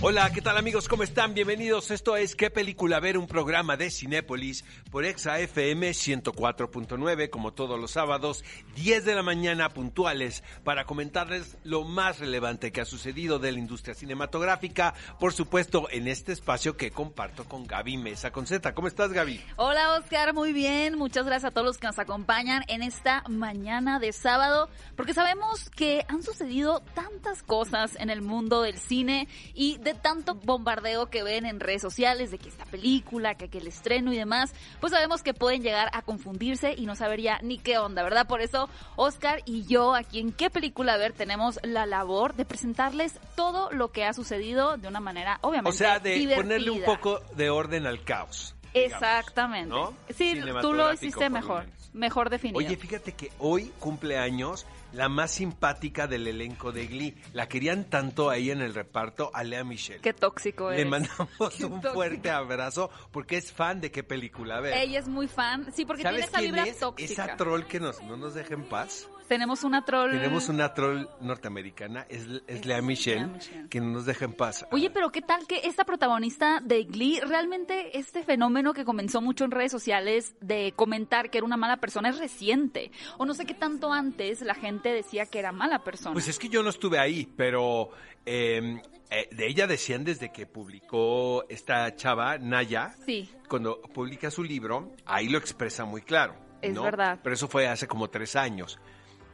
Hola, ¿qué tal amigos? ¿Cómo están? Bienvenidos. Esto es ¿Qué película ver? Un programa de Cinépolis por Exa FM 104.9, como todos los sábados, 10 de la mañana puntuales, para comentarles lo más relevante que ha sucedido de la industria cinematográfica, por supuesto, en este espacio que comparto con Gaby Mesa con Z. ¿Cómo estás, Gaby? Hola, Oscar, muy bien. Muchas gracias a todos los que nos acompañan en esta mañana de sábado, porque sabemos que han sucedido tantas cosas en el mundo del cine y de tanto bombardeo que ven en redes sociales de que esta película, que, que el estreno y demás, pues sabemos que pueden llegar a confundirse y no saber ya ni qué onda, ¿verdad? Por eso Oscar y yo aquí en qué película ver tenemos la labor de presentarles todo lo que ha sucedido de una manera obviamente O sea, de divertida. ponerle un poco de orden al caos. digamos, Exactamente. ¿no? Sí, tú lo hiciste mejor, menos. mejor definido. Oye, fíjate que hoy cumple años la más simpática del elenco de Glee. La querían tanto ahí en el reparto a Lea Michelle. Qué tóxico Le eres. mandamos Qué un tóxico. fuerte abrazo porque es fan de qué película ver. Ella es muy fan, sí, porque tiene ¿Sabes esa vibra es? tóxica. Esa troll que nos, no nos deja en paz. Tenemos una troll. Tenemos una troll norteamericana, es, es Lea Michelle, Michelle. que no nos deja en paz. Oye, pero ¿qué tal que esta protagonista de Glee, realmente este fenómeno que comenzó mucho en redes sociales de comentar que era una mala persona es reciente? O no sé qué tanto antes la gente decía que era mala persona. Pues es que yo no estuve ahí, pero eh, eh, de ella decían desde que publicó esta chava, Naya, Sí. cuando publica su libro, ahí lo expresa muy claro. Es ¿no? verdad. Pero eso fue hace como tres años.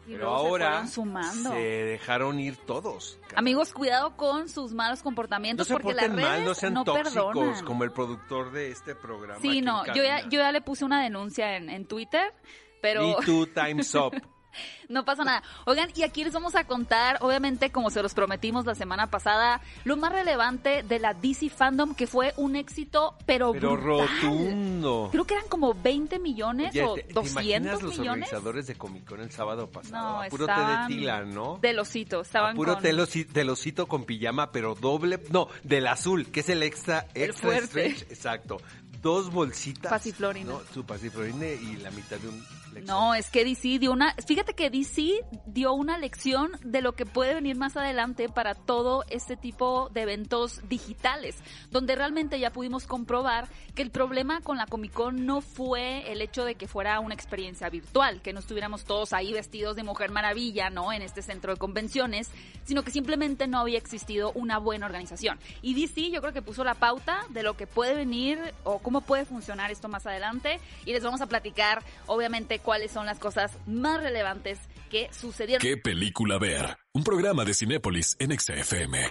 Y Pero se ahora fueron sumando. se dejaron ir todos. caray. Amigos, cuidado con sus malos no comportamientos se porque las porten redes mal, no sean no tóxicos perdonan. como el productor de este programa. Sí, no, yo ya, yo ya le puse una denuncia en, en Twitter, pero... Too, Time's Up. No pasa nada. Oigan, y aquí les vamos a contar, obviamente, como se los prometimos la semana pasada, lo más relevante de la DC Fandom, que fue un éxito, pero, Pero brutal. rotundo. Creo que eran como 20 millones Oye, o ¿te- ¿te 200 imaginas los millones. organizadores de Comic Con el sábado pasado? No, A puro té de tila, ¿no? Del osito, A estaban puro con... telosi- telosito con pijama, pero doble, no, del azul, que es el extra, El extra fuerte. stretch, exacto. Dos bolsitas. Pasiflorina. ¿no? Su pasiflorina y la mitad de un No, es que DC dio una, fíjate que DC dio una lección de lo que puede venir más adelante para todo este tipo de eventos digitales, donde realmente ya pudimos comprobar que el problema con la Comic Con no fue el hecho de que fuera una experiencia virtual, que no estuviéramos todos ahí vestidos de Mujer Maravilla, ¿no? En este centro de convenciones, sino que simplemente no había existido una buena organización. Y DC yo creo que puso la pauta de lo que puede venir o cómo puede funcionar esto más adelante y les vamos a platicar obviamente cuáles son las cosas más relevantes que sucedieron. ¿Qué película ver? Un programa de Cinépolis en Exa FM.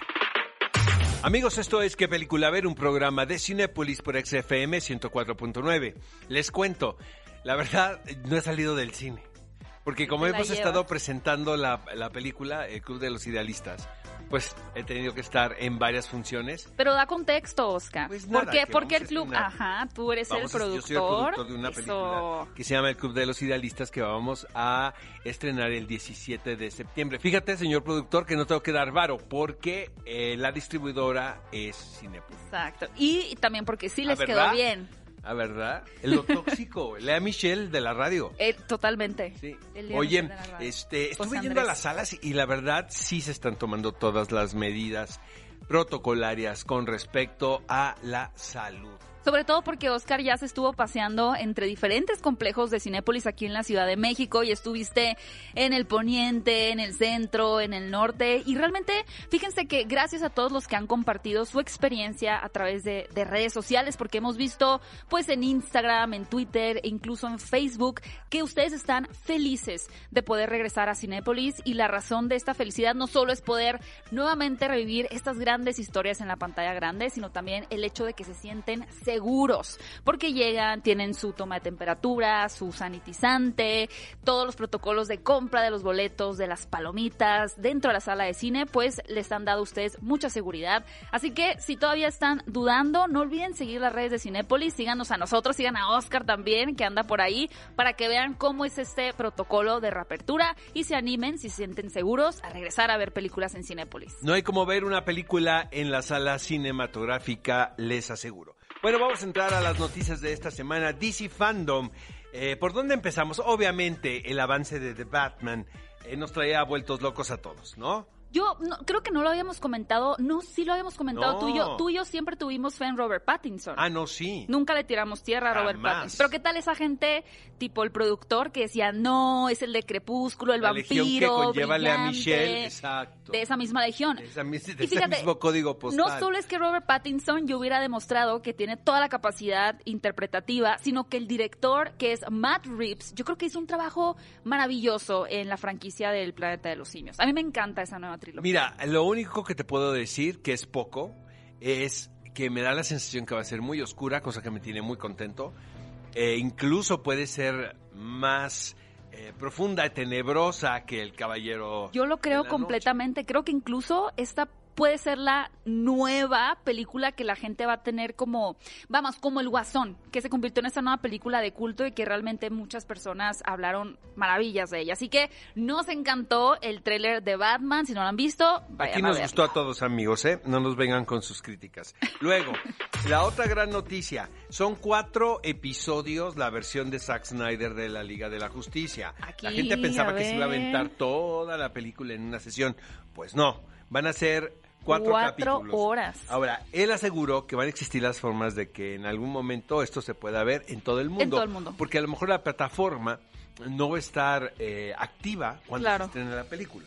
Amigos, esto es ¿Qué película ver? Un programa de Cinépolis por XFM 104.9. Les cuento, la verdad, no he salido del cine. Porque como hemos estado presentando la, la película El Club de los Idealistas, pues he tenido que estar en varias funciones. Pero da contexto, Oscar. Pues ¿Por nada, qué? que Porque el club, ajá, tú eres el a- productor. yo soy el productor de una Eso. película que se llama El Club de los Idealistas que vamos a estrenar el 17 de septiembre. Fíjate, señor productor, que no tengo que dar varo porque eh, la distribuidora es Cinepolis. Exacto. Y también porque sí Ah, les quedó bien. Ah, ¿verdad? Lo tóxico. Lea Michelle de la radio. Eh, totalmente. Sí. Oye, este, estuve yendo a las salas y la verdad sí se están tomando todas las medidas protocolarias con respecto a la salud. Sobre todo porque Oscar ya se estuvo paseando entre diferentes complejos de Cinépolis aquí en la Ciudad de México y estuviste en el poniente, en el centro, en el norte. Y realmente fíjense que gracias a todos los que han compartido su experiencia a través de, de redes sociales porque hemos visto pues en Instagram, en Twitter e incluso en Facebook que ustedes están felices de poder regresar a Cinépolis. Y la razón de esta felicidad no solo es poder nuevamente revivir estas grandes historias en la pantalla grande, sino también el hecho de que se sienten porque llegan, tienen su toma de temperatura, su sanitizante, todos los protocolos de compra de los boletos, de las palomitas dentro de la sala de cine, pues les han dado a ustedes mucha seguridad. Así que si todavía están dudando, no olviden seguir las redes de Cinépolis, síganos a nosotros, sigan a Oscar también, que anda por ahí, para que vean cómo es este protocolo de reapertura y se animen, si se sienten seguros, a regresar a ver películas en Cinépolis. No hay como ver una película en la sala cinematográfica, les aseguro. Bueno, vamos a entrar a las noticias de esta semana. DC Fandom Eh, ¿Por dónde empezamos? Obviamente, el avance de The Batman eh, nos traía vueltos locos a todos, ¿no? Yo no, creo que no lo habíamos comentado. No, sí lo habíamos comentado No. tú y yo. Tú y yo siempre tuvimos fe en Robert Pattinson. Ah, no, sí. Nunca le tiramos tierra a Robert Jamás. Pattinson. Pero ¿qué tal esa gente, tipo el productor, que decía, no, es el de Crepúsculo, el La vampiro, que a brillante", Michelle, exacto. De esa misma legión. De esa de Y ese fíjate, mismo código postal. No solo es que Robert Pattinson yo hubiera demostrado que tiene toda la capacidad interpretativa, sino que el director, que es Matt Reeves, yo creo que hizo un trabajo maravilloso en la franquicia del Planeta de los Simios. A mí me encanta esa nueva trilogía. Mira, lo único que te puedo decir, que es poco, es que me da la sensación que va a ser muy oscura, cosa que me tiene muy contento. Eh, incluso puede ser más eh, profunda y tenebrosa que El Caballero. Yo lo creo completamente. Creo que incluso esta puede ser la nueva película que la gente va a tener como, vamos, como el Guasón, que se convirtió en esta nueva película de culto y que realmente muchas personas hablaron maravillas de ella. Así que nos encantó el tráiler de Batman. Si no lo han visto, vayan Aquí nos gustó a todos, amigos, ¿eh? No nos vengan con sus críticas. Luego, la otra gran noticia. Son cuatro episodios la versión de Zack Snyder de la Liga de la Justicia. Aquí, la gente pensaba que se iba a aventar toda la película en una sesión. Pues no, van a ser cuatro, Cuatro capítulos. horas. Ahora, él aseguró que van a existir las formas de que en algún momento esto se pueda ver en todo el mundo. En todo el mundo. Porque a lo mejor la plataforma no va a estar eh, activa cuando Claro. se estrene la película.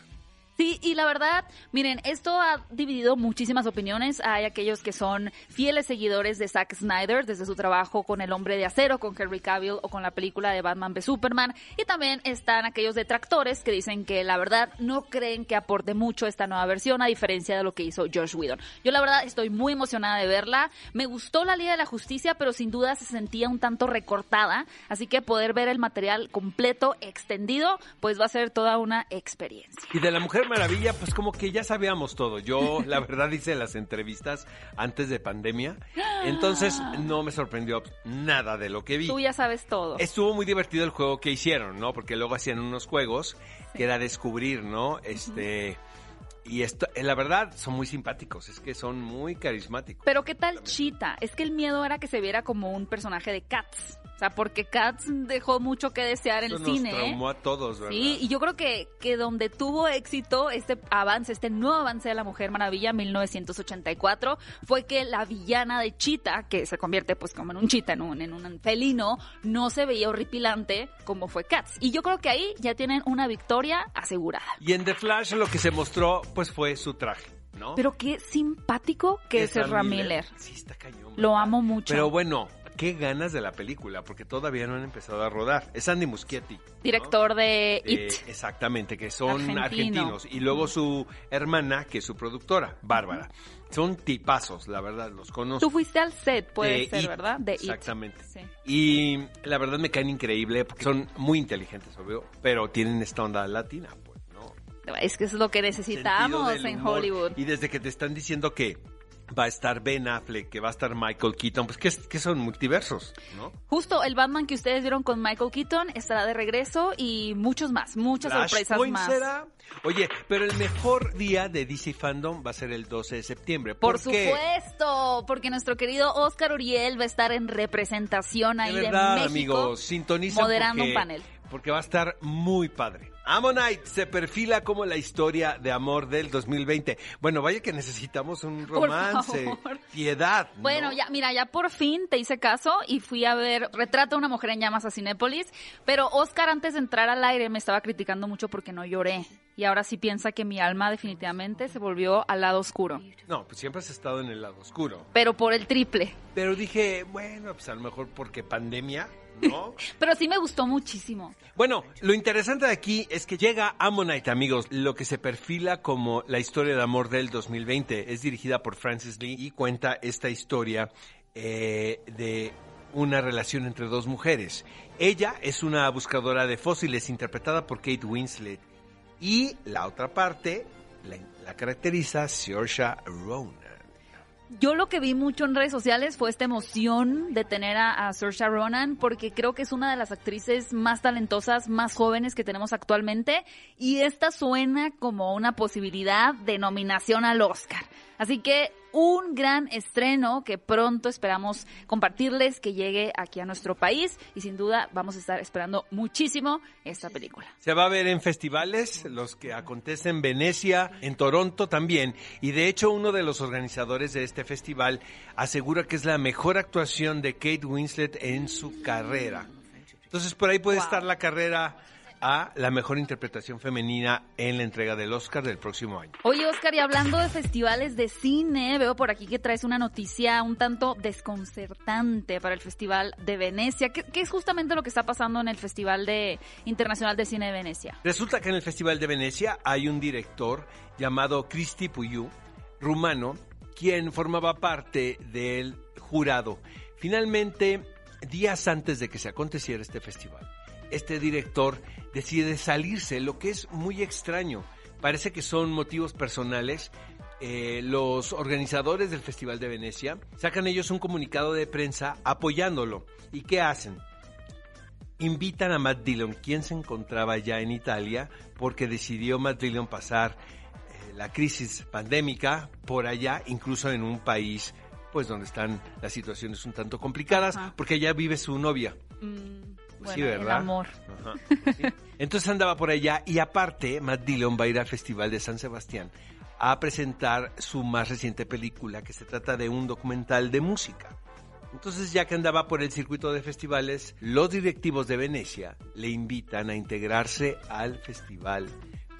Sí, y la verdad, miren, esto ha dividido muchísimas opiniones. Hay aquellos que son fieles seguidores de Zack Snyder desde su trabajo con El Hombre de Acero, con Henry Cavill o con la película de Batman v Superman. Y también están aquellos detractores que dicen que la verdad no creen que aporte mucho esta nueva versión, a diferencia de lo que hizo Josh Whedon. Yo la verdad estoy muy emocionada de verla. Me gustó la Liga de la Justicia, pero sin duda se sentía un tanto recortada. Así que poder ver el material completo, extendido, pues va a ser toda una experiencia. Y de la Mujer Maravilla, pues como que ya sabíamos todo. Yo, la verdad, hice las entrevistas antes de pandemia. Entonces, no me sorprendió nada de lo que vi. Tú ya sabes todo. Estuvo muy divertido el juego que hicieron, ¿no? Porque luego hacían unos juegos que era descubrir, ¿no? Este. Y esto, eh, la verdad, son muy simpáticos. Es que son muy carismáticos. Pero ¿qué tal Cheetah? Es que el miedo era que se viera como un personaje de Cats. O sea, porque Cats dejó mucho que desear en el cine. ¿eh? traumó a todos, ¿verdad? Sí, y yo creo que, que donde tuvo éxito este avance, este nuevo avance de la Mujer Maravilla 1984, fue que la villana de Cheetah, que se convierte pues como en un cheetah, en un, en un felino, no se veía horripilante como fue Cats. Y yo creo que ahí ya tienen una victoria asegurada. Y en The Flash lo que se mostró, pues fue su traje, ¿no? Pero qué simpático que es Ezra Miller. Sí, está cañón. Lo amo mucho. Pero bueno, qué ganas de la película, porque todavía no han empezado a rodar. Es Andy Muschietti. ¿no? Director de Eh, It. exactamente, que son Argentino. argentinos. Y luego su hermana, que es su productora, Bárbara. Son tipazos, la verdad, los conozco. Tú fuiste al set, puede De ser, It, ¿verdad? De It. Exactamente. Sí. Y la verdad me caen increíble, porque son muy inteligentes, obvio, pero tienen esta onda latina, pues, ¿no? Es que es lo que necesitamos en. Hollywood. Y desde que te están diciendo que va a estar Ben Affleck, que va a estar Michael Keaton, pues que, que son multiversos, ¿no? Justo el Batman que ustedes vieron con Michael Keaton estará de regreso y muchos más, muchas sorpresas más. será. Oye, pero el mejor día de DC Fandom va a ser el 12 de septiembre. Por qué? supuesto, porque nuestro querido Oscar Uriel va a estar en representación ahí De de, verdad, México. amigos, moderando porque, un panel. Porque va a estar muy padre. Ammonite se perfila como la historia de amor del 2020. Bueno, vaya que necesitamos un Por romance, favor. piedad. ¿no? Bueno, ya, mira, ya por fin te hice caso y fui a ver Retrata a una mujer en llamas a Cinépolis, pero Oscar antes de entrar al aire me estaba criticando mucho porque no lloré. Y ahora sí piensa que mi alma definitivamente se volvió al lado oscuro. No, pues siempre has estado en el lado oscuro. Pero por el triple. Pero dije, bueno, pues a lo mejor porque pandemia, ¿no? Pero sí me gustó muchísimo. Bueno, lo interesante de aquí es que llega Ammonite, amigos, lo que se perfila como la historia de amor del 2020. Es dirigida por Francis Lee y cuenta esta historia eh, de una relación entre dos mujeres. Ella es una buscadora de fósiles interpretada por Kate Winslet y la otra parte la, la caracteriza Saoirse Ronan. Yo lo que vi mucho en redes sociales fue esta emoción de tener a, a Saoirse Ronan porque creo que es una de las actrices más talentosas, más jóvenes que tenemos actualmente y esta suena como una posibilidad de nominación al Oscar. Así que un gran estreno que pronto esperamos compartirles que llegue aquí a nuestro país y sin duda vamos a estar esperando muchísimo esta película. Se va a ver en festivales, los que acontecen en Venecia, en Toronto también, y de hecho uno de los organizadores de este festival asegura que es la mejor actuación de Kate Winslet en su carrera. Entonces por ahí puede Wow. estar la carrera a la mejor interpretación femenina en la entrega del Oscar del próximo año. Oye, Oscar, y hablando de festivales de cine, veo por aquí que traes una noticia un tanto desconcertante para el Festival de Venecia. ¿Qué, qué es justamente lo que está pasando en el Festival de Internacional de Cine de Venecia? Resulta que en el Festival de Venecia hay un director llamado Cristi Puiu, rumano, quien formaba parte del jurado. Finalmente, días antes de que se aconteciera este festival, este director decide salirse, lo que es muy extraño. Parece que son motivos personales. Eh, los organizadores del Festival de Venecia sacan ellos un comunicado de prensa apoyándolo. ¿Y qué hacen? invitan a Matt Dillon, quien se encontraba ya en Italia, porque decidió Matt Dillon pasar eh, la crisis pandémica por allá, incluso en un país pues donde están las situaciones un tanto complicadas, Ajá. porque allá vive su novia. Mm, bueno, sí, el ¿verdad? amor. Ajá, sí. Entonces andaba por allá y aparte Matt Dillon va a ir al Festival de San Sebastián a presentar su más reciente película que se trata de un documental de música. Entonces ya que andaba por el circuito de festivales, los directivos de Venecia le invitan a integrarse al festival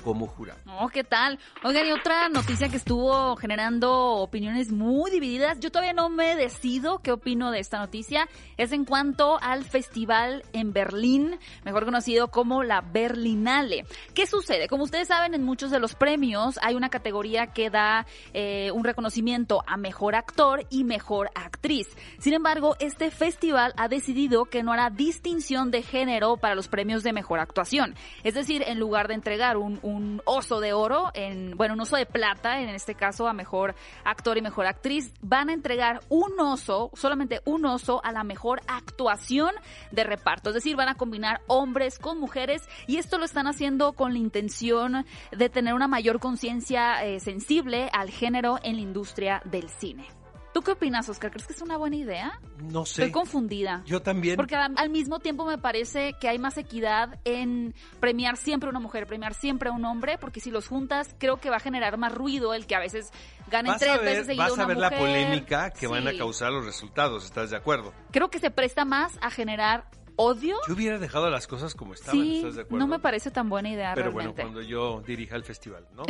como jurado. Oh, ¿qué tal? Oigan, y otra noticia que estuvo generando opiniones muy divididas. Yo todavía no me decido qué opino de esta noticia. Es en cuanto al festival en Berlín, mejor conocido como la Berlinale. ¿Qué sucede? Como ustedes saben, en muchos de los premios hay una categoría que da eh, un reconocimiento a mejor actor y mejor actriz. Sin embargo, este festival ha decidido que no hará distinción de género para los premios de mejor actuación. Es decir, en lugar de entregar un, un oso de oro, en, bueno, un oso de plata, en este caso a mejor actor y mejor actriz, van a entregar un oso, solamente un oso, a la mejor actuación de reparto. Es decir, van a combinar hombres con mujeres y esto lo están haciendo con la intención de tener una mayor conciencia eh, sensible al género en la industria del cine. ¿Tú qué opinas, Oscar? ¿Crees que es una buena idea? No sé. Estoy confundida. Yo también. Porque al, al mismo tiempo me parece que hay más equidad en premiar siempre a una mujer, premiar siempre a un hombre, porque si los juntas creo que va a generar más ruido el que a veces ganen Vas tres a ver, veces seguido vas a ver mujer. la polémica que van a causar los resultados, ¿estás de acuerdo? Creo que se presta más a generar odio. Yo hubiera dejado las cosas como estaban, Sí, ¿estás de acuerdo? no me parece tan buena idea Pero bueno, cuando yo dirija el festival, ¿no?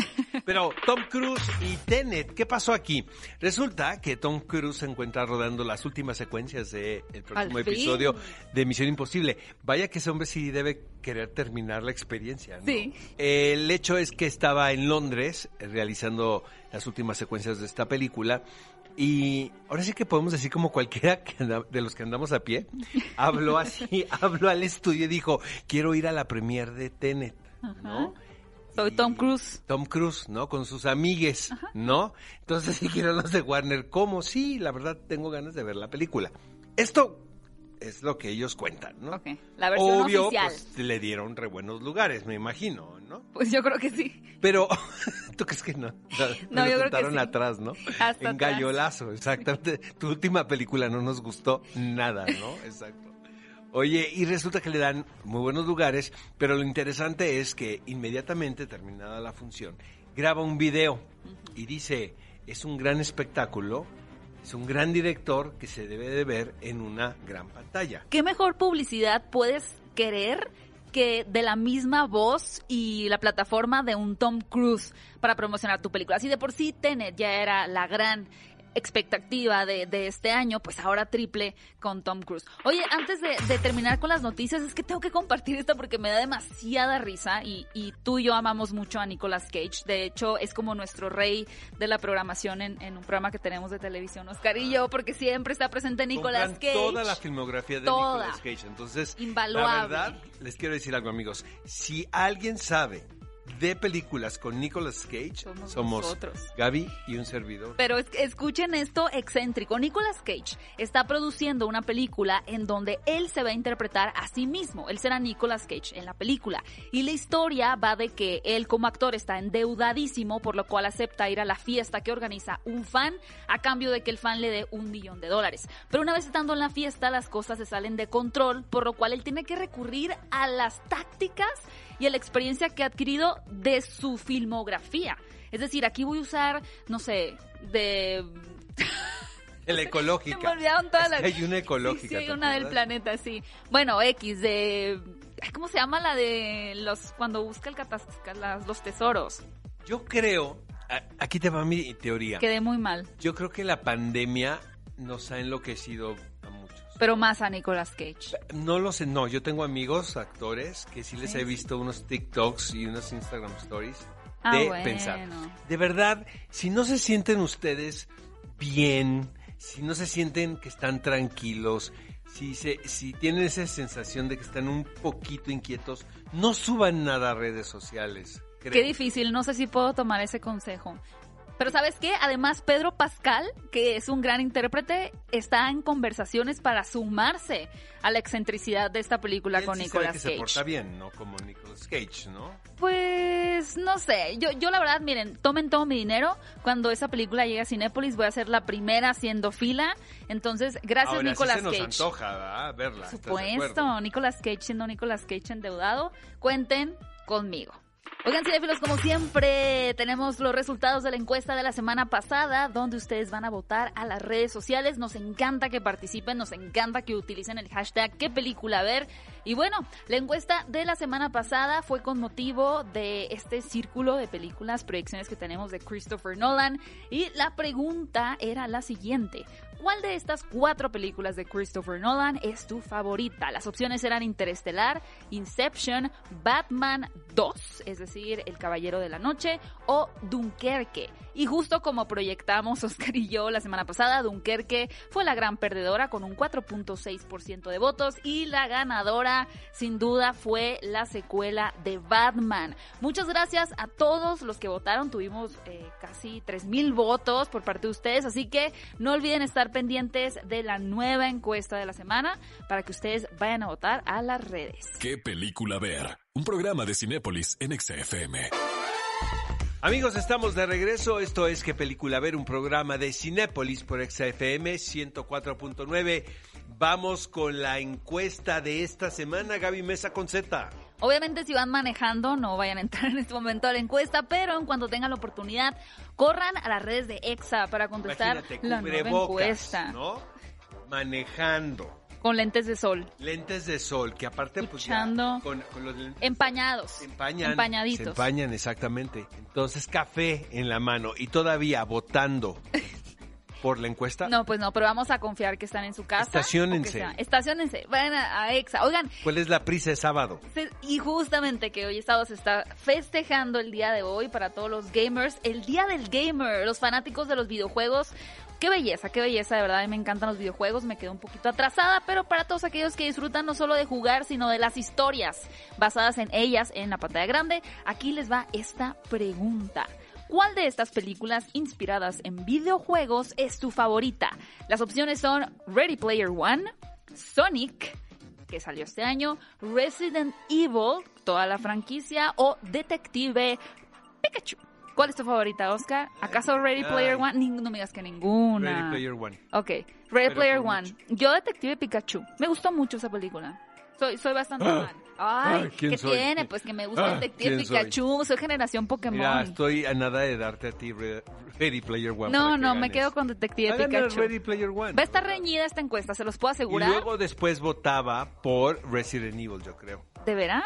Pero Tom Cruise y Tenet, ¿qué pasó aquí? Resulta que Tom Cruise se encuentra rodando las últimas secuencias del próximo Al fin. episodio de Misión Imposible. Vaya que ese hombre sí debe querer terminar la experiencia, ¿no? Sí. El hecho es que estaba en Londres realizando las últimas secuencias de esta película y ahora sí que podemos decir como cualquiera que anda- de los que andamos a pie, habló así, habló al estudio y dijo, quiero ir a la premier de Tenet, ¿no? Soy Tom Cruise. Tom Cruise, ¿no? Con sus amigues, ¿no? Entonces dijeron los de Warner, ¿cómo? Sí, la verdad tengo ganas de ver la película. Esto es lo que ellos cuentan, ¿no? Ok, la versión Obvio, oficial. pues le dieron re buenos lugares, me imagino, ¿no? Pues yo creo que sí. Pero, ¿tú crees que no? No, Nos yo creo que sí. atrás, ¿no? Hasta en gallolazo, exactamente. Tu última película no nos gustó nada, ¿no? Exacto. Oye, y resulta que le dan muy buenos lugares, pero lo interesante es que inmediatamente terminada la función, graba un video y dice, es un gran espectáculo, es un gran director que se debe de ver en una gran pantalla. ¿Qué mejor publicidad puedes querer que de la misma voz y la plataforma de un Tom Cruise para promocionar tu película? Así de por sí Tenet ya era la gran expectativa de, de este año, pues ahora triple con Tom Cruise. Oye, antes de, de terminar con las noticias, es que tengo que compartir esta porque me da demasiada risa y, y tú y yo amamos mucho a Nicolas Cage. De hecho, es como nuestro rey de la programación en, en un programa que tenemos de televisión, Oscar y yo, porque siempre está presente Nicolas Cage. toda la filmografía de Toda. Nicolas Cage. Entonces, Invaluable. la verdad, les quiero decir algo, amigos. Si alguien sabe de películas con Nicolas Cage Somos somos, nosotros. Gaby y un servidor. Pero es- escuchen esto excéntrico. Nicolas Cage está produciendo una película en donde él se va a interpretar a sí mismo. Él será Nicolas Cage en la película. Y la historia va de que él como actor está endeudadísimo, por lo cual acepta ir a la fiesta que organiza un fan a cambio de que el fan le dé un millón de dólares. Pero una vez estando en la fiesta, las cosas se salen de control, por lo cual él tiene que recurrir a las tácticas y a la experiencia que ha adquirido de su filmografía. Es decir, aquí voy a usar, no sé, de... El ecológica. Me olvidaron todas las... Hay una ecológica. Sí, sí, hay ¿te una del planeta, sí. Bueno, X, de... ¿Cómo se llama la de los... cuando busca el catas... las- los tesoros? Yo creo, aquí te va mi teoría. Quedé muy mal. Yo creo que la pandemia nos ha enloquecido. Pero más a Nicolas Cage. No lo sé, no, yo tengo amigos actores que sí les Sí, he visto unos TikToks y unos Instagram stories Ah, de bueno. pensar. De verdad, si no se sienten ustedes bien, si no se sienten que están tranquilos, si, se, si tienen esa sensación de que están un poquito inquietos, no suban nada a redes sociales. creo. Qué difícil, no sé si puedo tomar ese consejo. Pero ¿sabes qué? Además, Pedro Pascal, que es un gran intérprete, está en conversaciones para sumarse a la excentricidad de esta película Él con sí se Nicolas que se Cage. porta bien, no como Nicolas Cage, ¿no? Pues no sé, yo, yo la verdad, miren, tomen todo mi dinero. Cuando esa película llegue a Cinépolis voy a ser la primera haciendo fila. Entonces, gracias Ahora Nicolas sí se nos Cage. antoja, ¿verdad? Verla. Por supuesto, Nicolas Cage siendo Nicolas Cage endeudado, cuenten conmigo. Oigan, cinéfilos, como siempre, tenemos los resultados de la encuesta de la semana pasada, donde ustedes van a votar a las redes sociales. Nos encanta que participen, nos encanta que utilicen el hashtag qué película ver. Y bueno, la encuesta de la semana pasada fue con motivo de este círculo de películas, proyecciones que tenemos de Christopher Nolan. Y la pregunta era la siguiente. ¿Cuál de estas cuatro películas de Christopher Nolan es tu favorita? Las opciones eran Interestelar, Inception, Batman 2, es decir, El Caballero de la Noche, o Dunkerque. Y justo como proyectamos Oscar y yo la semana pasada, Dunkerque fue la gran perdedora con un 4.6% de votos y la ganadora sin duda fue la secuela de Batman. Muchas gracias a todos los que votaron, tuvimos eh, casi 3.000 votos por parte de ustedes, así que no olviden estar pendientes de la nueva encuesta de la semana para que ustedes vayan a votar a las redes. ¿Qué película ver? Un programa de Cinépolis en XFM. Amigos, estamos de regreso. Esto es ¿Qué película ver? Un programa de Cinépolis por XFM 104.9. Vamos con la encuesta de esta semana. Gaby Mesa con Z. Obviamente si van manejando no vayan a entrar en este momento a la encuesta, pero en cuanto tengan la oportunidad, corran a las redes de EXA para contestar Imagínate, la nueva encuesta ¿no? Manejando. Con lentes de sol, Lentes de sol, que aparte pues ya Escuchando. con, con los lentes empañados, se empañan. Se empañaditos. empañan, exactamente. Entonces, café en la mano y todavía votando por la encuesta. No, pues no, pero vamos a confiar que están en su casa. Estaciónense. Estaciónense, vayan a, a EXA. Oigan, ¿Cuál es la prisa de sábado? se- y justamente que hoy Estados está festejando el día de hoy para todos los gamers, el día del gamer, los fanáticos de los videojuegos. Qué belleza, qué belleza, de verdad, a mí me encantan los videojuegos, me quedo un poquito atrasada, pero para todos aquellos que disfrutan no solo de jugar, sino de las historias basadas en ellas en la pantalla grande, aquí les va esta pregunta. ¿Cuál de estas películas inspiradas en videojuegos es tu favorita? Las opciones son Ready Player One, Sonic, que salió este año, Resident Evil, toda la franquicia, o Detective Pikachu. ¿Cuál es tu favorita, Oscar? ¿Acaso Ready Ay. Player One? Ning- no me digas que ninguna. Ready Player One. Ok, Ready Pero Player One. Yo Detective Pikachu. Me gustó mucho esa película. Soy, soy bastante fan. Ay, ¿quién ¿qué soy? tiene? Pues que me gusta Ah, Detective ¿quién soy? Pikachu. Soy generación Pokémon. Mira, estoy a nada de darte a ti Re- Ready Player One. no, no, me quedo con Detective ganar Pikachu. Ready Player One. Va a estar reñida esta encuesta, se los puedo Y asegurar. luego después votaba por Resident Evil, yo creo. ¿De veras?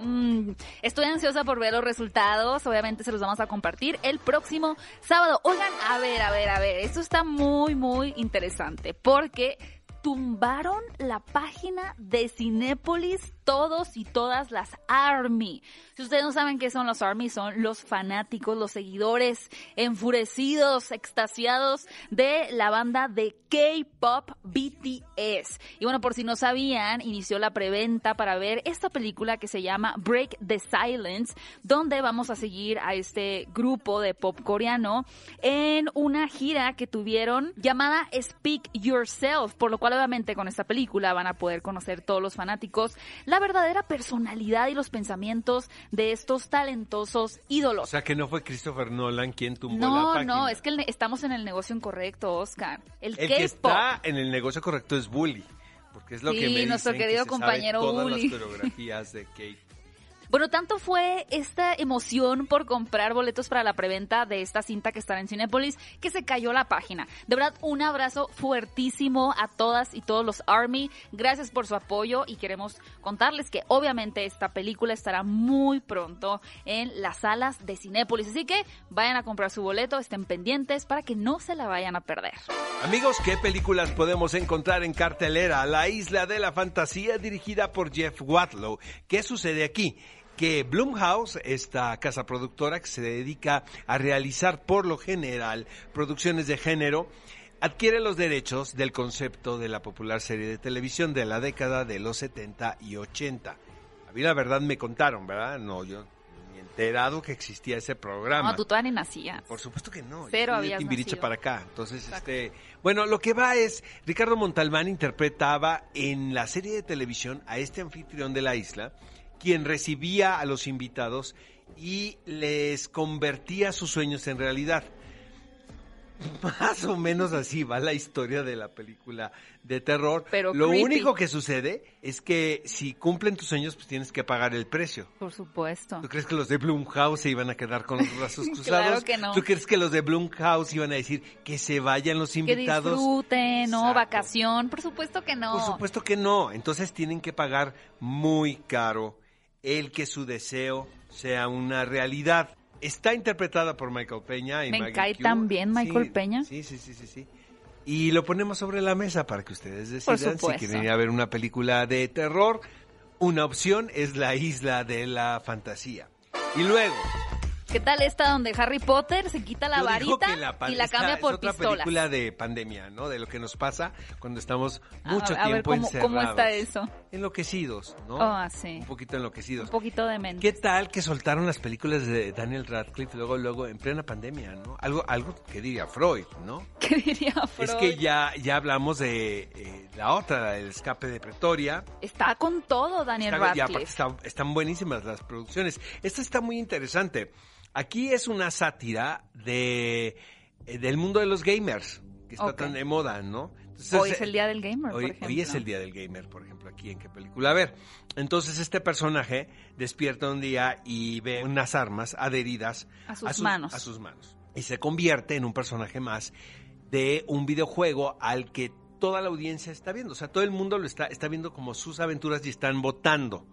Mm, estoy ansiosa por ver los resultados. Obviamente se los vamos a compartir el próximo sábado. Oigan, a ver, a ver, a ver. Esto está muy, muy interesante. Porque tumbaron la página de Cinépolis todos y todas las ARMY. Si ustedes no saben qué son los ARMY, son los fanáticos, los seguidores enfurecidos, extasiados de la banda de K-pop BTS. Y bueno, por si no sabían, inició la preventa para ver esta película que se llama Break the Silence, donde vamos a seguir a este grupo de pop coreano en una gira que tuvieron llamada Speak Yourself, por lo cual obviamente con esta película van a poder conocer todos los fanáticos verdadera personalidad y los pensamientos de estos talentosos ídolos. O sea que no fue Christopher Nolan quien tumbó no, la página. No, es que el- estamos en el negocio incorrecto, Oscar. El, El que está en el negocio correcto es Bully. Porque es lo Sí, que me nuestro dicen, querido que se sabe compañero todas Bully. las coreografías de Kate. Bueno, tanto fue esta emoción por comprar boletos para la preventa de esta cinta que estará en Cinepolis que se cayó la página. De verdad, un abrazo fuertísimo a todas y todos los Army. Gracias por su apoyo y queremos contarles que obviamente esta película estará muy pronto en las salas de Cinépolis. Así que vayan a comprar su boleto, estén pendientes para que no se la vayan a perder. Amigos, ¿qué películas podemos encontrar en cartelera? La Isla de la Fantasía, dirigida por Jeff Watlow. ¿Qué sucede aquí? Que Blumhouse, esta casa productora que se dedica a realizar por lo general producciones de género, adquiere los derechos del concepto de la popular serie de televisión de la década de los 70 y 80. A mí la verdad me contaron, ¿verdad? No, yo ni enterado que existía ese programa. No, tú todavía ni nacías. Por supuesto que no. De habías Timbiriche para acá. Entonces, este, bueno, lo que va es, Ricardo Montalbán interpretaba en la serie de televisión a este anfitrión de la isla, quien recibía a los invitados y les convertía sus sueños en realidad. Más o menos así va la historia de la película de terror. Pero Lo creepy. único que sucede es que si cumplen tus sueños, pues tienes que pagar el precio. Por supuesto. ¿Tú crees que los de Blumhouse se iban a quedar con los brazos cruzados? Claro que no. ¿Tú crees que los de Blumhouse iban a decir que se vayan los Que invitados? disfruten, ¿no? Exacto. Vacación. Por supuesto que no. Por supuesto que no. Entonces tienen que pagar muy caro el que su deseo sea una realidad. Está interpretada por Michael Peña y Me Maggie cae Q. bien Michael Sí, Peña. Sí, sí, sí, sí, sí. Y lo ponemos sobre la mesa para que ustedes decidan si quieren ir a ver una película de terror. Una opción es La Isla de la Fantasía. Y luego, ¿Qué tal esta donde Harry Potter se quita la Yo varita la y la cambia es por otra pistolas? película de pandemia, ¿no? De lo que nos pasa cuando estamos mucho a tiempo ¿cómo- encerrados. cómo está eso? Enloquecidos, ¿no? Ah, sí. Un poquito enloquecidos. Un poquito de mente. ¿Qué tal que soltaron las películas de Daniel Radcliffe luego, luego, en plena pandemia, ¿no? Algo, algo que diría Freud, ¿no? ¿Qué diría Freud? Es que ya, ya hablamos de eh, la otra, del escape de Pretoria. Está con todo Daniel Está- Radcliffe. está- están buenísimas las producciones. Esta está muy interesante. Aquí es una sátira de eh, del mundo de los gamers, que está tan de moda, ¿no? Entonces, Hoy es eh, el día del gamer, por Hoy, ejemplo. hoy es el día del gamer, por ejemplo, aquí en qué película. A ver, entonces este personaje despierta un día y ve unas armas adheridas A sus manos. A sus manos. Y se convierte en un personaje más de un videojuego al que toda la audiencia está viendo. O sea, todo el mundo lo está, está viendo como sus aventuras y están votando.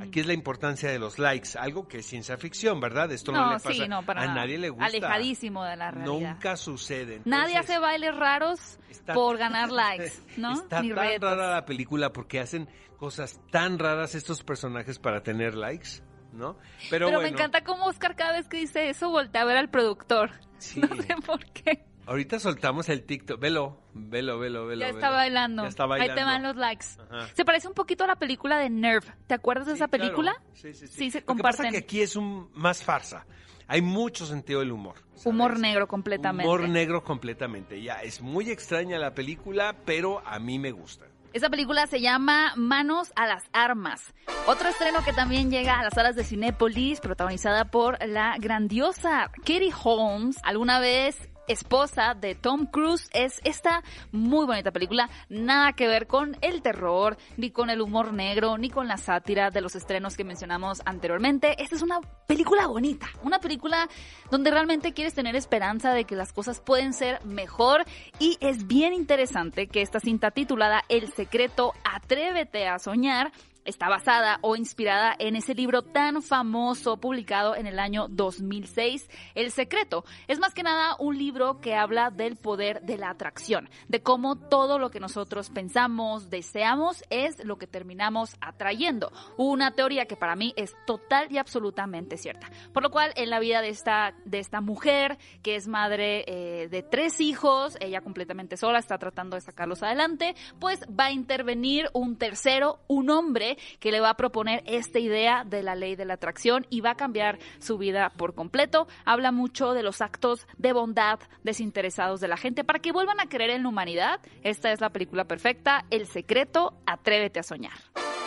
Aquí es la importancia de los likes, algo que es ciencia ficción, ¿verdad? Esto no, No, le pasa sí, no, para a nada. nadie le gusta. Alejadísimo de la realidad. Nunca sucede. Nadie hace bailes raros Está- por ganar likes, ¿no? Está Ni tan retos. rara la película porque hacen cosas tan raras estos personajes para tener likes, ¿no? Pero, Pero, bueno, me encanta cómo Oscar cada vez que dice eso voltea a ver al productor. Sí. No sé por qué. Ahorita soltamos el TikTok. Velo, velo, velo, velo. ya velo. está bailando. Ya está bailando. Ahí te van los likes. Ajá. Se parece un poquito a la película de Nerve. ¿Te acuerdas de esa claro. película? Sí, sí, sí. Sí, se Lo que pasa comparten. es que aquí es un más farsa. Hay mucho sentido del humor. ¿sabes? Humor negro completamente. Humor negro completamente. Ya, es muy extraña la película, pero a mí me gusta. Esta película se llama Manos a las Armas. Otro estreno que también llega a las salas de Cinépolis, protagonizada por la grandiosa Katie Holmes, alguna vez esposa de Tom Cruise, es esta muy bonita película. Nada que ver con el terror, ni con el humor negro, ni con la sátira de los estrenos que mencionamos anteriormente. Esta es una película bonita, una película donde realmente quieres tener esperanza de que las cosas pueden ser mejor y es bien interesante que esta cinta titulada El secreto Atrévete a soñar está basada o inspirada en ese libro tan famoso publicado en el año 2006, El Secreto. Es más que nada un libro que habla del poder de la atracción, de cómo todo lo que nosotros pensamos, deseamos, es lo que terminamos atrayendo. Una teoría que para mí es total y absolutamente cierta. Por lo cual, en la vida de esta, de esta mujer, que es madre eh, de tres hijos, ella completamente sola, está tratando de sacarlos adelante, pues va a intervenir un tercero, un hombre, que le va a proponer esta idea de la ley de la atracción y va a cambiar su vida por completo. Habla mucho de los actos de bondad desinteresados de la gente para que vuelvan a creer en la humanidad. Esta es la película perfecta, El secreto, atrévete a soñar.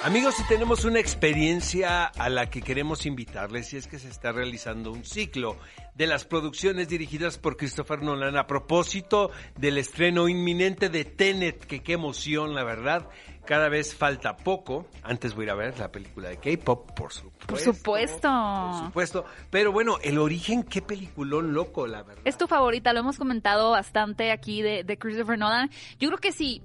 Amigos, si tenemos una experiencia a la que queremos invitarles, y es que se está realizando un ciclo de las producciones dirigidas por Christopher Nolan a propósito del estreno inminente de Tenet, que qué emoción, la verdad. Cada vez falta poco. Antes voy a ir a ver la película de K-pop, por supuesto. Por supuesto. Por supuesto. Pero bueno, el origen, qué peliculón loco, la verdad. Es tu favorita, lo hemos comentado bastante aquí de, de Christopher Nolan. Yo creo que sí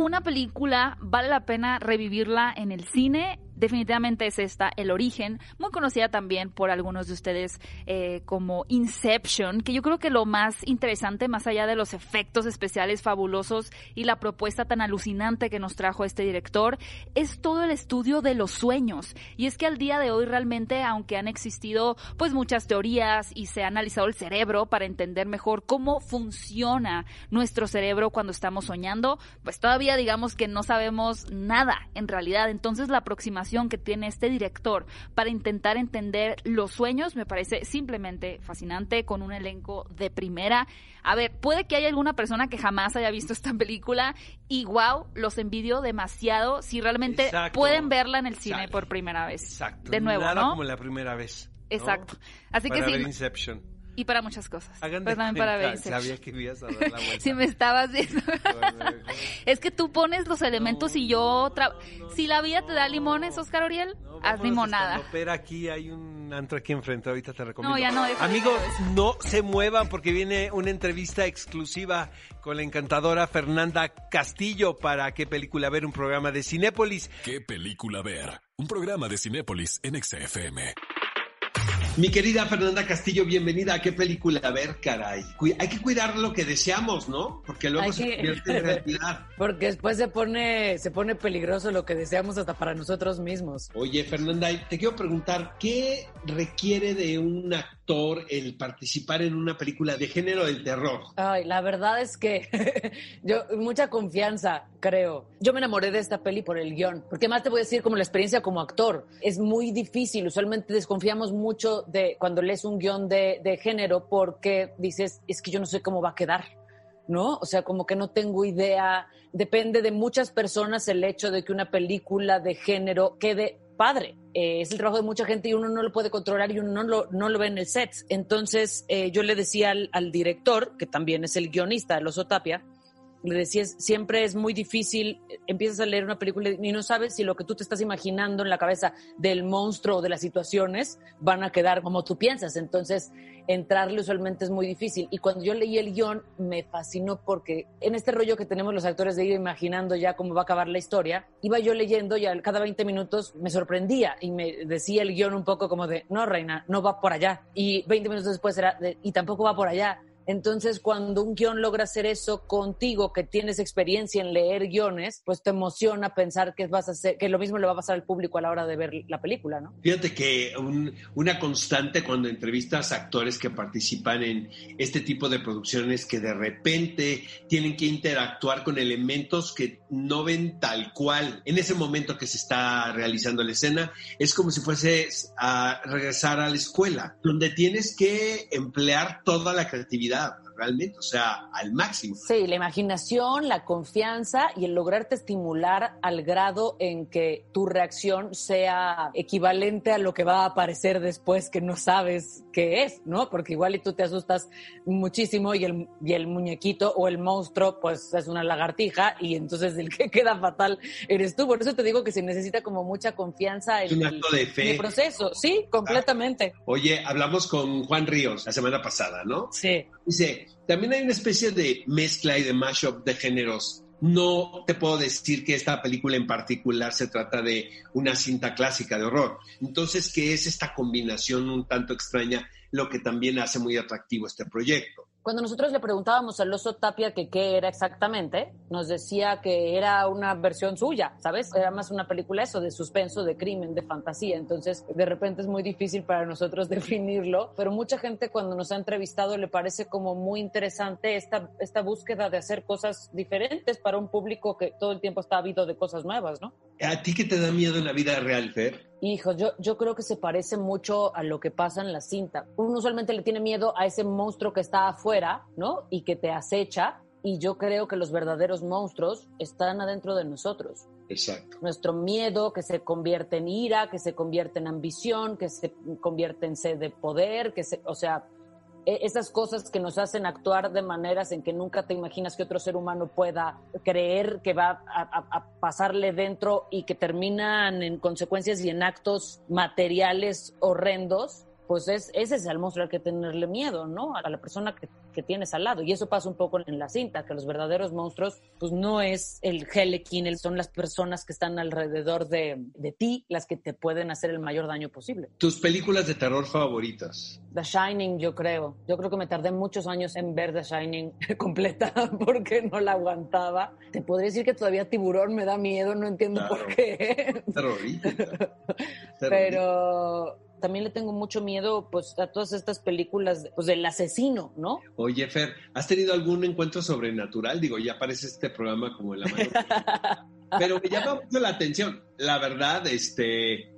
una película vale la pena revivirla en el cine definitivamente es esta, El Origen, muy conocida también por algunos de ustedes eh, como Inception, que yo creo que lo más interesante, más allá de los efectos especiales fabulosos y la propuesta tan alucinante que nos trajo este director, es todo el estudio de los sueños. Y es que al día de hoy realmente, aunque han existido pues muchas teorías y se ha analizado el cerebro para entender mejor cómo funciona nuestro cerebro cuando estamos soñando, pues todavía digamos que no sabemos nada en realidad. Entonces la aproximación que tiene este director para intentar entender los sueños me parece simplemente fascinante con un elenco de primera. A ver, puede que haya alguna persona que jamás haya visto esta película y wow, los envidio demasiado si realmente pueden verla en el cine por primera vez. Exacto. De nuevo, Nada ¿no? como la primera vez. ¿no? Exacto. Así Para que sí. Inception. Y para muchas cosas. Hagan de Pero también para cuenta, ver. Sabía que ibas a dar la vuelta. Si me estabas viendo. es que tú pones los elementos y yo... tra- Si la vida te da limones, Oscar Oriel, No, haz limonada. Pero aquí hay un antro aquí enfrente, ahorita te recomiendo. No, ya no, Amigos, no se muevan porque viene una entrevista exclusiva con la encantadora Fernanda Castillo para qué película ver un programa de Cinépolis. ¿Qué película ver? Un programa de Cinépolis en XFM. Mi querida Fernanda Castillo, bienvenida a qué película ver, caray. Hay que cuidar lo que deseamos, ¿no? Porque luego Hay se que- convierte en realidad. Porque después se pone, se pone peligroso lo que deseamos hasta para nosotros mismos. Oye, Fernanda, te quiero preguntar, ¿qué requiere de un actor el participar en una película de género del terror? Ay, la verdad es que yo, mucha confianza, creo. Yo me enamoré de esta peli por el guion, porque más te voy a decir como la experiencia como actor. Es muy difícil, usualmente desconfiamos mucho de cuando lees un guion de, de género porque dices, es que yo no sé cómo va a quedar. ¿no? O sea, como que no tengo idea. Depende de muchas personas el hecho de que una película de género quede padre. Eh, es el trabajo de mucha gente y uno no lo puede controlar y uno no lo, no lo ve en el set. Entonces, eh, yo le decía al, al director, que también es el guionista de Los Otapia, le decía, es- siempre es muy difícil, empiezas a leer una película y no sabes si lo que tú te estás imaginando en la cabeza del monstruo o de las situaciones van a quedar como tú piensas. Entonces, entrarle usualmente es muy difícil. Y cuando yo leí el guion, me fascinó porque en este rollo que tenemos los actores de ir imaginando ya cómo va a acabar la historia, iba yo leyendo y cada 20 minutos me sorprendía y me decía el guion un poco como de, no, reina, no va por allá. Y 20 minutos después era, y tampoco va por allá. Entonces, cuando un guion logra hacer eso contigo, que tienes experiencia en leer guiones, pues te emociona pensar que vas a hacer, que lo mismo le va a pasar al público a la hora de ver la película, ¿no? Fíjate que un- una constante cuando entrevistas a actores que participan en este tipo de producciones que de repente tienen que interactuar con elementos que no ven tal cual en ese momento que se está realizando la escena, es como si fueses a regresar a la escuela, donde tienes que emplear toda la creatividad have realmente, o sea, al máximo. Sí, la imaginación, la confianza y el lograrte estimular al grado en que tu reacción sea equivalente a lo que va a aparecer después que no sabes qué es, ¿no? Porque igual y tú te asustas muchísimo y el, y el muñequito o el monstruo pues es una lagartija y entonces el que queda fatal eres tú. Por eso te digo que se necesita como mucha confianza en el proceso. Sí, completamente. Oye, hablamos con Juan Ríos la semana pasada, ¿no? Sí. Dice, también hay una especie de mezcla y de mashup de géneros no te puedo decir que esta película en particular se trata de una cinta clásica de horror. Entonces, que es esta combinación un tanto extraña lo que también hace muy atractivo este proyecto. Cuando nosotros le preguntábamos al oso Tapia que qué era exactamente, nos decía que era una versión suya, ¿sabes? Era más una película eso, de suspenso, de crimen, de fantasía. Entonces, de repente es muy difícil para nosotros definirlo, pero mucha gente cuando nos ha entrevistado le parece como muy interesante esta, esta búsqueda de hacer cosas diferentes para un público que todo el tiempo está habido de cosas nuevas, ¿no? ¿A ti qué te da miedo en la vida real, Fer? Hijo, yo, yo creo que se parece mucho a lo que pasa en la cinta. Uno usualmente le tiene miedo a ese monstruo que está afuera, ¿no? Y que te acecha. Y yo creo que los verdaderos monstruos están adentro de nosotros. Exacto. Nuestro miedo que se convierte en ira, que se convierte en ambición, que se convierte en sed de poder, que se, o sea, esas cosas que nos hacen actuar de maneras en que nunca te imaginas que otro ser humano pueda creer que va a, pasarle dentro y que terminan en consecuencias y en actos materiales horrendos, pues es, ese es el monstruo al que tenerle miedo, ¿no? A la persona que, que, tienes al lado. Y eso pasa un poco en la cinta, que los verdaderos monstruos, pues no es el Helekin, son las personas que están alrededor de, de, ti las que te pueden hacer el mayor daño posible. ¿Tus películas de terror favoritas? The Shining, yo creo. Yo creo que me tardé muchos años en ver The Shining completa porque no la aguantaba. Te podría decir que todavía Tiburón me da miedo, no entiendo por qué. Terrorífica. Pero también le tengo mucho miedo pues a todas estas películas pues, del asesino, ¿no? Oye, Fer, ¿has tenido algún encuentro sobrenatural? Digo, ya aparece este programa como en la mano. Pero me llama mucho la atención. La verdad, este,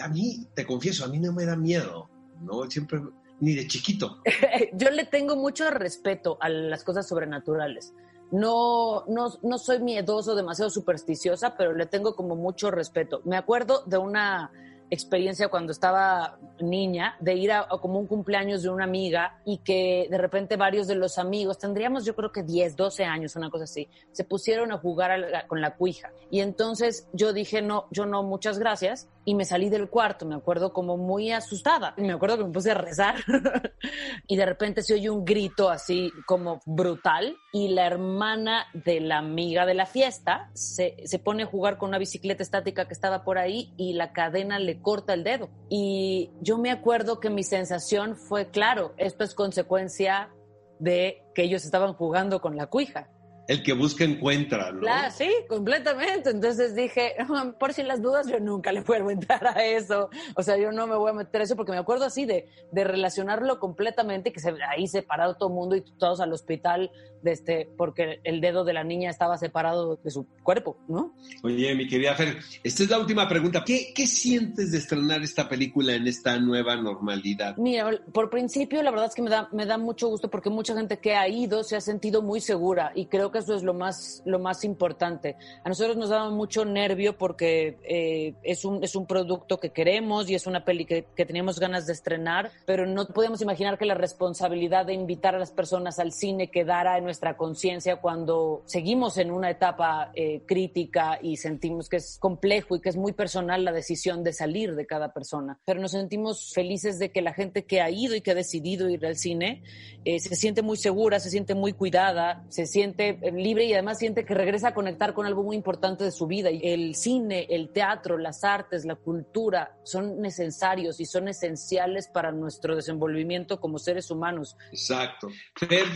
a mí, te confieso, a mí no me da miedo, ¿no? Siempre, ni de chiquito. Yo le tengo mucho respeto a las cosas sobrenaturales. No, no, no soy miedoso, demasiado supersticiosa, pero le tengo como mucho respeto. Me acuerdo de una experiencia cuando estaba niña de ir a, como un cumpleaños de una amiga y que de repente varios de los amigos, tendríamos yo creo que 10, 12 años, una cosa así, se pusieron a jugar con la cuija. Y entonces yo dije, no, yo no, muchas gracias. Y me salí del cuarto, me acuerdo como muy asustada. Me acuerdo que me puse a rezar y de repente se oye un grito así como brutal y la hermana de la amiga de la fiesta se, se pone a jugar con una bicicleta estática que estaba por ahí y la cadena le corta el dedo. Y yo me acuerdo que mi sensación fue, claro, esto es consecuencia de que ellos estaban jugando con la cuija el que busca encuentra, ¿no? Claro, sí, completamente. Entonces dije, por si las dudas, yo nunca le puedo entrar a eso. O sea, yo no me voy a meter a eso porque me acuerdo así de, de relacionarlo completamente, que se, ahí separado todo el mundo y todos al hospital, de este, porque el dedo de la niña estaba separado de su cuerpo, ¿no? Oye, mi querida Fer, esta es la última pregunta. ¿Qué, qué sientes de estrenar esta película en esta nueva normalidad? Mira, por principio, la verdad es que me da, me da mucho gusto porque mucha gente que ha ido se ha sentido muy segura y creo que eso es lo más, lo más importante. A nosotros nos daba mucho nervio porque eh, es, un, es un producto que queremos y es una peli que, que teníamos ganas de estrenar, pero no podíamos imaginar que la responsabilidad de invitar a las personas al cine quedara en nuestra conciencia cuando seguimos en una etapa eh, crítica y sentimos que es complejo y que es muy personal la decisión de salir de cada persona. Pero nos sentimos felices de que la gente que ha ido y que ha decidido ir al cine eh, se siente muy segura, se siente muy cuidada, se siente libre y además siente que regresa a conectar con algo muy importante de su vida. El cine, el teatro, las artes, la cultura son necesarios y son esenciales para nuestro desenvolvimiento como seres humanos. Exacto.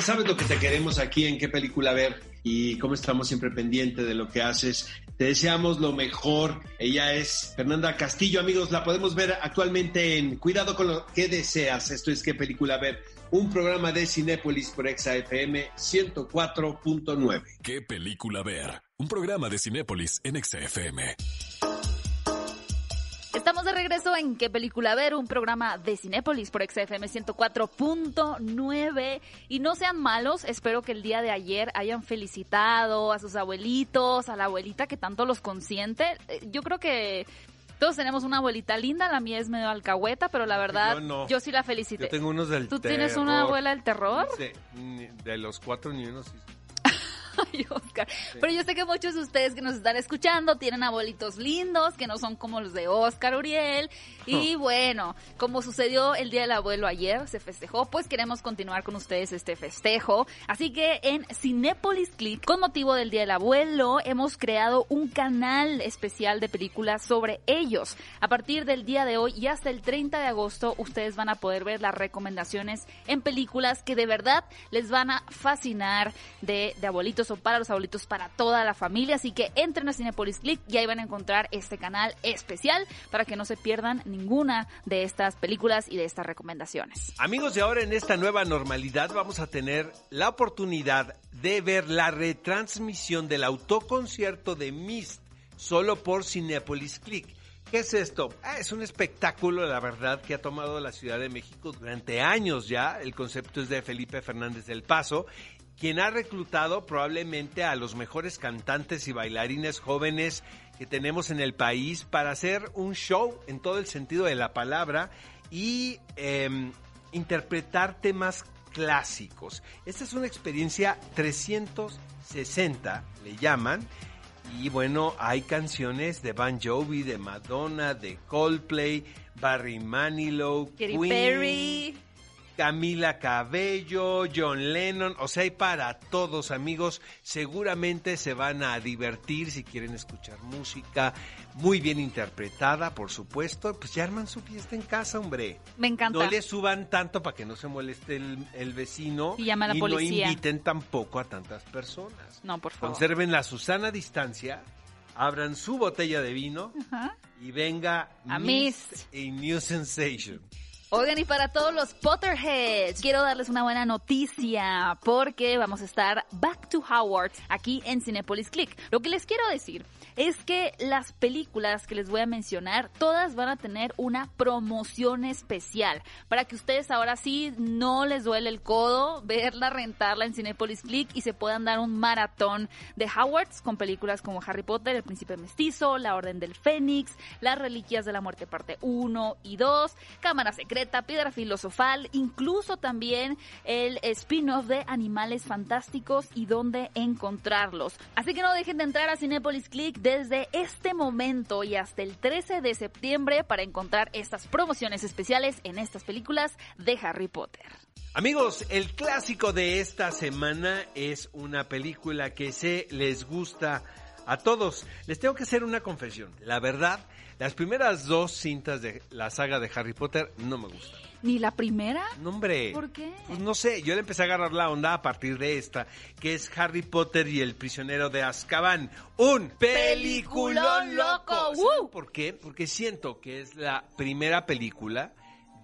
¿sabes lo que te queremos aquí en qué película ver? Y cómo estamos siempre pendientes de lo que haces. Te deseamos lo mejor. Ella es Fernanda Castillo, amigos. La podemos ver actualmente en Cuidado con lo que deseas. Esto es qué película ver un programa de Cinépolis por ExaFM 104.9. ¿Qué película ver? Un programa de Cinépolis en ExaFM. Estamos de regreso en ¿Qué película ver? Un programa de Cinépolis por XFM 104.9. Y no sean malos, espero que el día de ayer hayan felicitado a sus abuelitos, a la abuelita que tanto los consiente. Eh, yo creo que todos tenemos una abuelita linda, la mía es medio alcahueta, pero la verdad, yo, sí la felicité. Yo tengo unos del ¿Tú tienes una abuela del terror? Sí, de los cuatro ni uno Ay, Oscar. Pero yo sé que muchos de ustedes que nos están escuchando tienen abuelitos lindos, que no son como los de Oscar Uriel. Y bueno, como sucedió el Día del Abuelo ayer, se festejó, pues queremos continuar con ustedes este festejo. Así que en Cinepolis Click, con motivo del Día del Abuelo, hemos creado un canal especial de películas sobre ellos. A partir del día de hoy y hasta el 30 de agosto, ustedes van a poder ver las recomendaciones en películas que de verdad les van a fascinar de, de abuelitos para los abuelitos, para toda la familia. Así que entren a Cinepolis Click y ahí van a encontrar este canal especial para que no se pierdan ninguna de estas películas y de estas recomendaciones. Amigos, y ahora en esta nueva normalidad vamos a tener la oportunidad de ver la retransmisión del autoconcierto de Mist solo por Cinepolis Click. ¿Qué es esto? Ah, es un espectáculo, la verdad, que ha tomado la Ciudad de México durante años ya. El concepto es de Felipe Fernández del Paso, quien ha reclutado probablemente a los mejores cantantes y bailarines jóvenes que tenemos en el país para hacer un show en todo el sentido de la palabra y em, interpretar temas clásicos. Esta es una experiencia 360, le llaman. Y bueno, hay canciones de Van Jovi, de Madonna, de Coldplay, Barry Manilow, Katy Queen, Perry. Camila Cabello, John Lennon, o sea, hay para todos amigos, seguramente se van a divertir si quieren escuchar música muy bien interpretada, por supuesto, pues ya arman su fiesta en casa, hombre. Me encanta. No le suban tanto para que no se moleste el, el vecino Y llama a la policía. no inviten tampoco a tantas personas. No, por favor. Conserven la Susana distancia, abran su botella de vino Ajá. y venga A Mist. y New Sensation. Oigan, y para todos los Potterheads, quiero darles una buena noticia porque vamos a estar back to Howard aquí en Cinepolis Click. Lo que les quiero decir es que las películas que les voy a mencionar, todas van a tener una promoción especial para que ustedes ahora sí no les duele el codo verla, rentarla en Cinepolis Click y se puedan dar un maratón de Howards con películas como Harry Potter, El Príncipe Mestizo, La Orden del Fénix, Las Reliquias de la Muerte parte 1 y 2, Cámara Secreta, Piedra Filosofal, incluso también el spin-off de Animales Fantásticos y dónde encontrarlos. Así que no dejen de entrar a Cinepolis Click desde este momento y hasta el 13 de septiembre para encontrar estas promociones especiales en estas películas de Harry Potter. Amigos, el clásico de esta semana es una película que se les gusta a todos. Les tengo que hacer una confesión. La verdad, las primeras dos cintas de la saga de Harry Potter no me gustan. ¿Ni la primera? No, hombre. ¿Por qué? Pues no sé, yo le empecé a agarrar la onda a partir de esta, que es Harry Potter y el prisionero de Azkaban. Un peliculón loco. loco. ¿Saben ¡Woo! por qué? Porque siento que es la primera película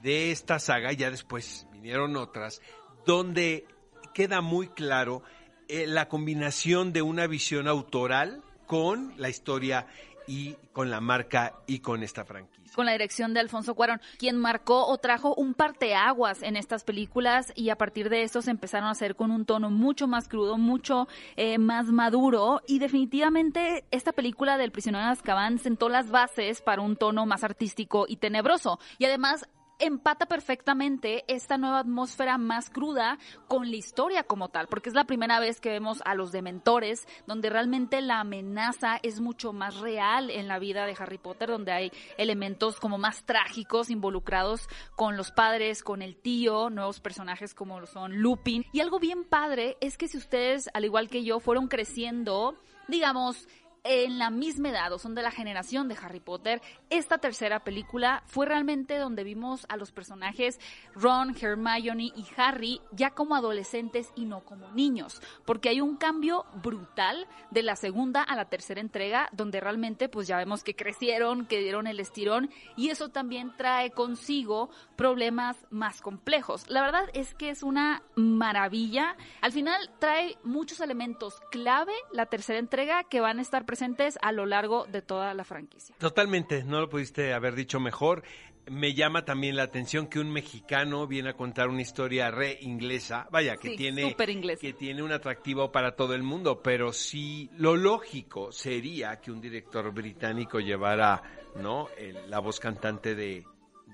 de esta saga, ya después vinieron otras, donde queda muy claro eh, la combinación de una visión autoral con la historia y con la marca y con esta franquicia. con la dirección de Alfonso Cuarón, quien marcó o trajo un parteaguas en estas películas y a partir de esto se empezaron a hacer con un tono mucho más crudo, mucho eh, más maduro y definitivamente esta película del prisionero de Azkaban sentó las bases para un tono más artístico y tenebroso y además empata perfectamente esta nueva atmósfera más cruda con la historia como tal, porque es la primera vez que vemos a los dementores, donde realmente la amenaza es mucho más real en la vida de Harry Potter, donde hay elementos como más trágicos involucrados con los padres, con el tío, nuevos personajes como son Lupin. Y algo bien padre es que si ustedes, al igual que yo, fueron creciendo, digamos, en la misma edad o son de la generación de Harry Potter, esta tercera película fue realmente donde vimos a los personajes Ron, Hermione y Harry ya como adolescentes y no como niños, porque hay un cambio brutal de la segunda a la tercera entrega donde realmente pues ya vemos que crecieron, que dieron el estirón y eso también trae consigo problemas más complejos. La verdad es que es una maravilla. Al final trae muchos elementos clave la tercera entrega que van a estar presentes a lo largo de toda la franquicia. Totalmente, no lo pudiste haber dicho mejor. Me llama también la atención que un mexicano viene a contar una historia re inglesa, vaya, que Sí, tiene que tiene un atractivo para todo el mundo, pero sí lo lógico sería que un director británico llevara, ¿no? El- la voz cantante de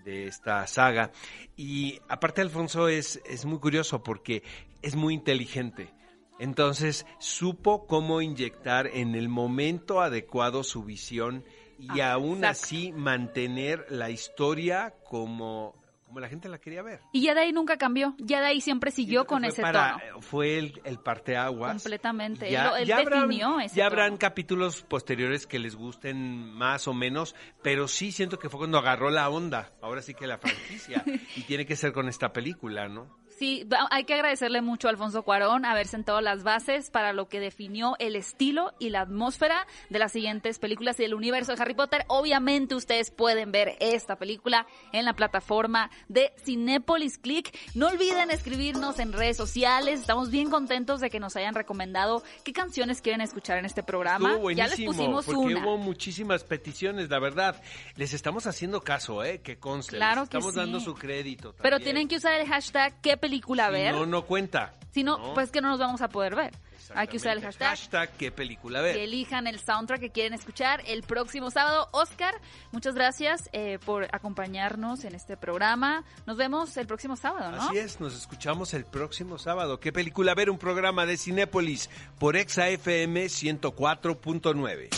de esta saga y aparte Alfonso es es muy curioso porque es muy inteligente. Entonces supo cómo inyectar en el momento adecuado su visión y Ah, aún exacto. así mantener la historia como, como la gente la quería ver. Y ya de ahí nunca cambió. Ya de ahí siempre siguió con ese para- tono. Fue el, el parteaguas. Completamente. Ya, Él ya habrán, definió ese ya tono. habrán capítulos posteriores que les gusten más o menos, pero sí siento que fue cuando agarró la onda. Ahora sí que la franquicia. y tiene que ser con esta película, ¿no? Sí, hay que agradecerle mucho a Alfonso Cuarón haber sentado las bases para lo que definió el estilo y la atmósfera de las siguientes películas y del universo de Harry Potter. Obviamente ustedes pueden ver esta película en la plataforma de Cinepolis Click. No olviden escribirnos en redes sociales. Estamos bien contentos de que nos hayan recomendado qué canciones quieren escuchar en este programa. Ya les pusimos porque una. hubo muchísimas peticiones, la verdad. Les estamos haciendo caso, ¿eh? Que conste. Claro les que estamos sí. dando su crédito. Pero también. tienen que usar el hashtag qué película ver. no, no cuenta. si no, pues que no nos vamos a poder ver. Hay que usar el Exactamente. hashtag. qué película y ver. elijan el soundtrack que quieren escuchar el próximo sábado. Oscar, muchas gracias eh, por acompañarnos en este programa. Nos vemos el próximo sábado, ¿no? Así es, nos escuchamos el próximo sábado. ¿Qué película ver? Un programa de Cinépolis por Exa FM 104.9.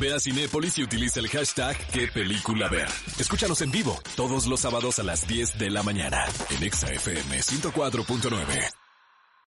Ve a Cinépolis y utiliza el hashtag qué película ver. Escúchanos en vivo todos los sábados a las 10 de la mañana en Exa FM 104.9.